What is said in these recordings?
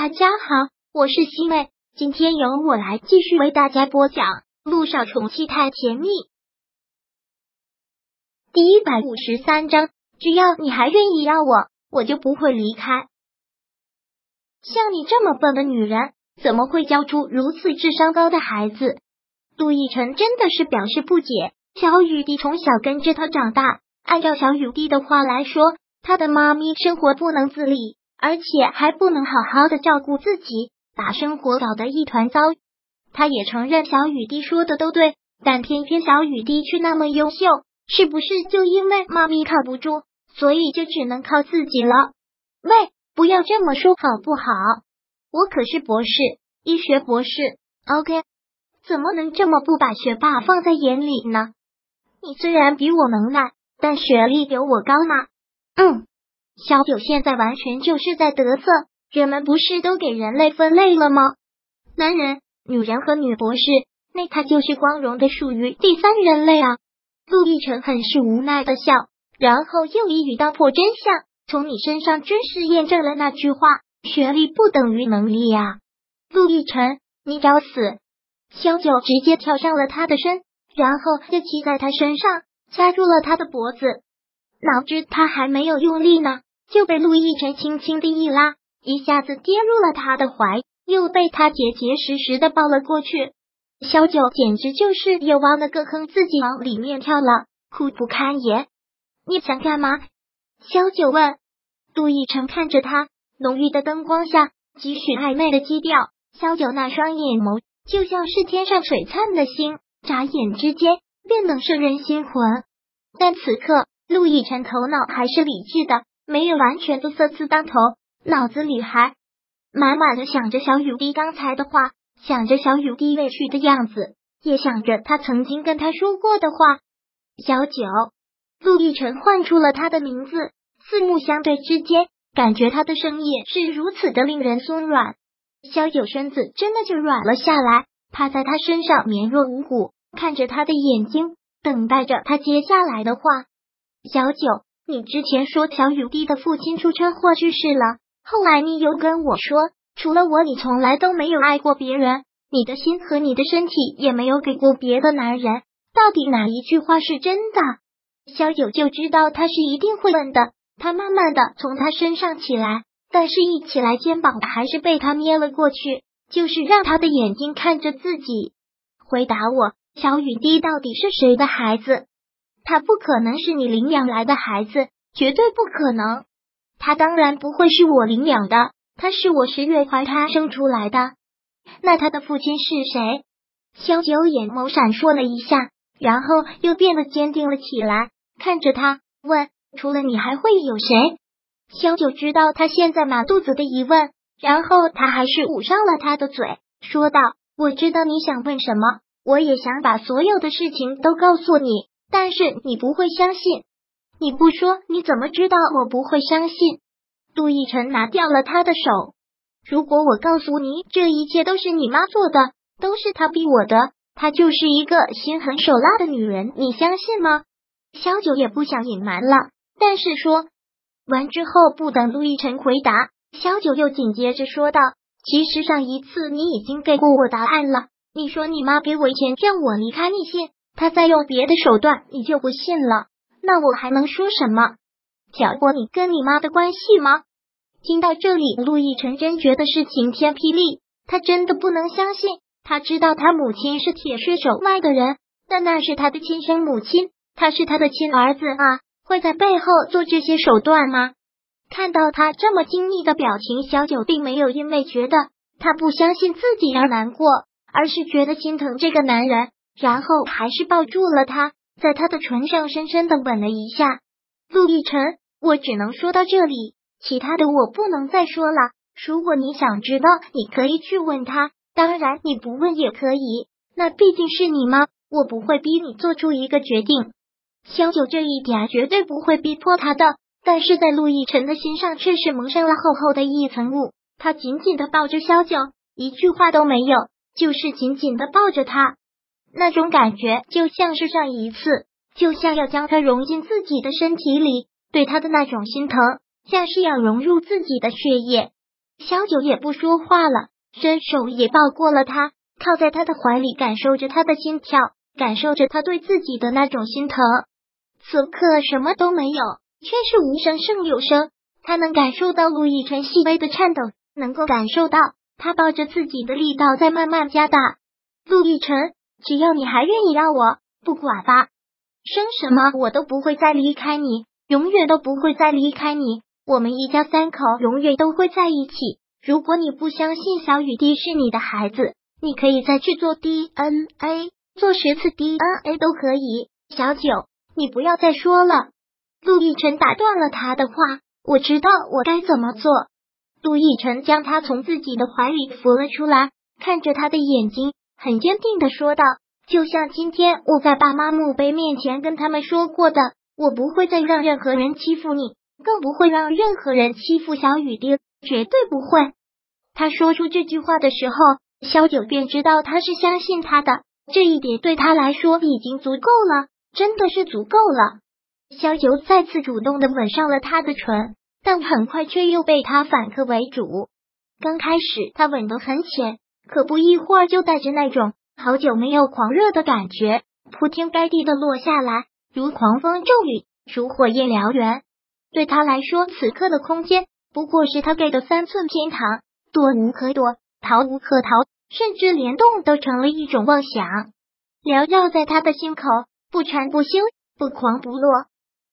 大家好，我是西妹，今天由我来继续为大家播讲《路上宠妻太甜蜜》第一百五十三章。只要你还愿意要我，我就不会离开。像你这么笨的女人，怎么会教出如此智商高的孩子？杜奕辰真的是表示不解。小雨滴从小跟着他长大，按照小雨滴的话来说，他的妈咪生活不能自理。而且还不能好好的照顾自己，把生活搞得一团糟。他也承认小雨滴说的都对，但偏偏小雨滴却那么优秀，是不是就因为妈咪靠不住，所以就只能靠自己了？喂，不要这么说好不好？我可是博士，医学博士。OK，怎么能这么不把学霸放在眼里呢？你虽然比我能耐，但学历有我高吗？嗯。小九现在完全就是在得瑟，人们不是都给人类分类了吗？男人、女人和女博士，那他就是光荣的属于第三人类啊！陆亦辰很是无奈的笑，然后又一语道破真相：从你身上真实验证了那句话，学历不等于能力呀！陆亦辰，你找死！小九直接跳上了他的身，然后就骑在他身上，掐住了他的脖子，哪知他还没有用力呢。就被陆亦辰轻轻的一拉，一下子跌入了他的怀，又被他结结实实的抱了过去。萧九简直就是又挖了个坑，自己往里面跳了，苦不堪言。你想干嘛？萧九问。陆亦辰看着他，浓郁的灯光下，几许暧昧的基调。萧九那双眼眸就像是天上璀璨的星，眨眼之间便能摄人心魂。但此刻，陆亦辰头脑还是理智的。没有完全的色字当头，脑子里还满满的想着小雨滴刚才的话，想着小雨滴委屈的样子，也想着他曾经跟他说过的话。小九，陆亦辰唤出了他的名字，四目相对之间，感觉他的声音是如此的令人松软。小九身子真的就软了下来，趴在他身上绵若无骨，看着他的眼睛，等待着他接下来的话。小九。你之前说小雨滴的父亲出车祸去世了，后来你又跟我说，除了我，你从来都没有爱过别人，你的心和你的身体也没有给过别的男人。到底哪一句话是真的？小九就知道他是一定会问的。他慢慢的从他身上起来，但是一起来肩膀还是被他捏了过去，就是让他的眼睛看着自己。回答我，小雨滴到底是谁的孩子？他不可能是你领养来的孩子，绝对不可能。他当然不会是我领养的，他是我十月怀他生出来的。那他的父亲是谁？萧九眼眸闪烁了一下，然后又变得坚定了起来，看着他问：“除了你，还会有谁？”萧九知道他现在满肚子的疑问，然后他还是捂上了他的嘴，说道：“我知道你想问什么，我也想把所有的事情都告诉你。”但是你不会相信，你不说你怎么知道我不会相信？陆亦辰拿掉了他的手。如果我告诉你这一切都是你妈做的，都是她逼我的，她就是一个心狠手辣的女人，你相信吗？小九也不想隐瞒了，但是说完之后，不等陆亦辰回答，小九又紧接着说道：“其实上一次你已经给过我答案了，你说你妈给我钱让我离开，你信？”他再用别的手段，你就不信了？那我还能说什么？挑拨你跟你妈的关系吗？听到这里，陆亦辰真觉得是晴天霹雳。他真的不能相信，他知道他母亲是铁血手外的人，但那是他的亲生母亲，他是他的亲儿子啊，会在背后做这些手段吗？看到他这么惊异的表情，小九并没有因为觉得他不相信自己而难过，而是觉得心疼这个男人。然后还是抱住了他，在他的唇上深深的吻了一下。陆亦辰，我只能说到这里，其他的我不能再说了。如果你想知道，你可以去问他。当然，你不问也可以。那毕竟是你妈，我不会逼你做出一个决定。萧九这一点绝对不会逼迫他的，但是在陆亦辰的心上却是蒙上了厚厚的一层雾。他紧紧的抱着萧九，一句话都没有，就是紧紧的抱着他。那种感觉就像是上一次，就像要将他融进自己的身体里，对他的那种心疼，像是要融入自己的血液。小九也不说话了，伸手也抱过了他，靠在他的怀里，感受着他的心跳，感受着他对自己的那种心疼。此刻什么都没有，却是无声胜有声。他能感受到陆亦辰细微的颤抖，能够感受到他抱着自己的力道在慢慢加大。陆亦辰，只要你还愿意要我，不管吧，生什么我都不会再离开你，永远都不会再离开你。我们一家三口永远都会在一起。如果你不相信小雨滴是你的孩子，你可以再去做 DNA，做十次 DNA 都可以。小九，你不要再说了。陆亦辰打断了他的话。我知道我该怎么做。陆亦辰将他从自己的怀里扶了出来，看着他的眼睛，很坚定的说道：“就像今天我在爸妈墓碑面前跟他们说过的，我不会再让任何人欺负你，更不会让任何人欺负小雨滴，绝对不会。”他说出这句话的时候，萧九便知道他是相信他的，这一点对他来说已经足够了，真的是足够了。萧九再次主动的吻上了他的唇，但很快却又被他反客为主。刚开始他吻得很浅，可不一会儿就带着那种好久没有狂热的感觉，铺天盖地的落下来，如狂风骤雨，如火焰燎原。对他来说，此刻的空间不过是他给的三寸天堂，躲无可躲，逃无可逃，甚至连动都成了一种妄想，缭绕在他的心口，不缠不休，不狂不落。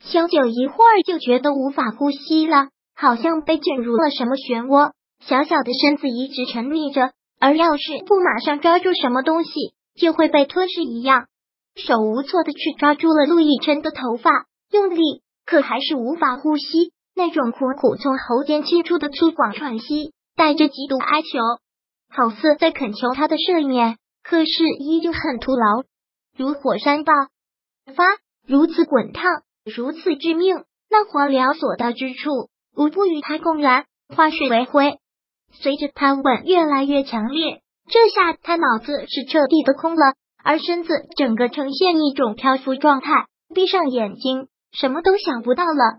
萧九一会儿就觉得无法呼吸了，好像被卷入了什么漩涡，小小的身子一直沉溺着，而要是不马上抓住什么东西，就会被吞噬一样。手无措的去抓住了陆亦辰的头发，用力，可还是无法呼吸。那种苦苦从喉间沁出的粗犷喘息，带着极度哀求，好似在恳求他的赦免，可是依旧很徒劳，如火山爆发，如此滚烫。如此致命，那火燎所到之处，无不与他共燃，化水为灰。随着他吻越来越强烈，这下他脑子是彻底的空了，而身子整个呈现一种漂浮状态，闭上眼睛，什么都想不到了。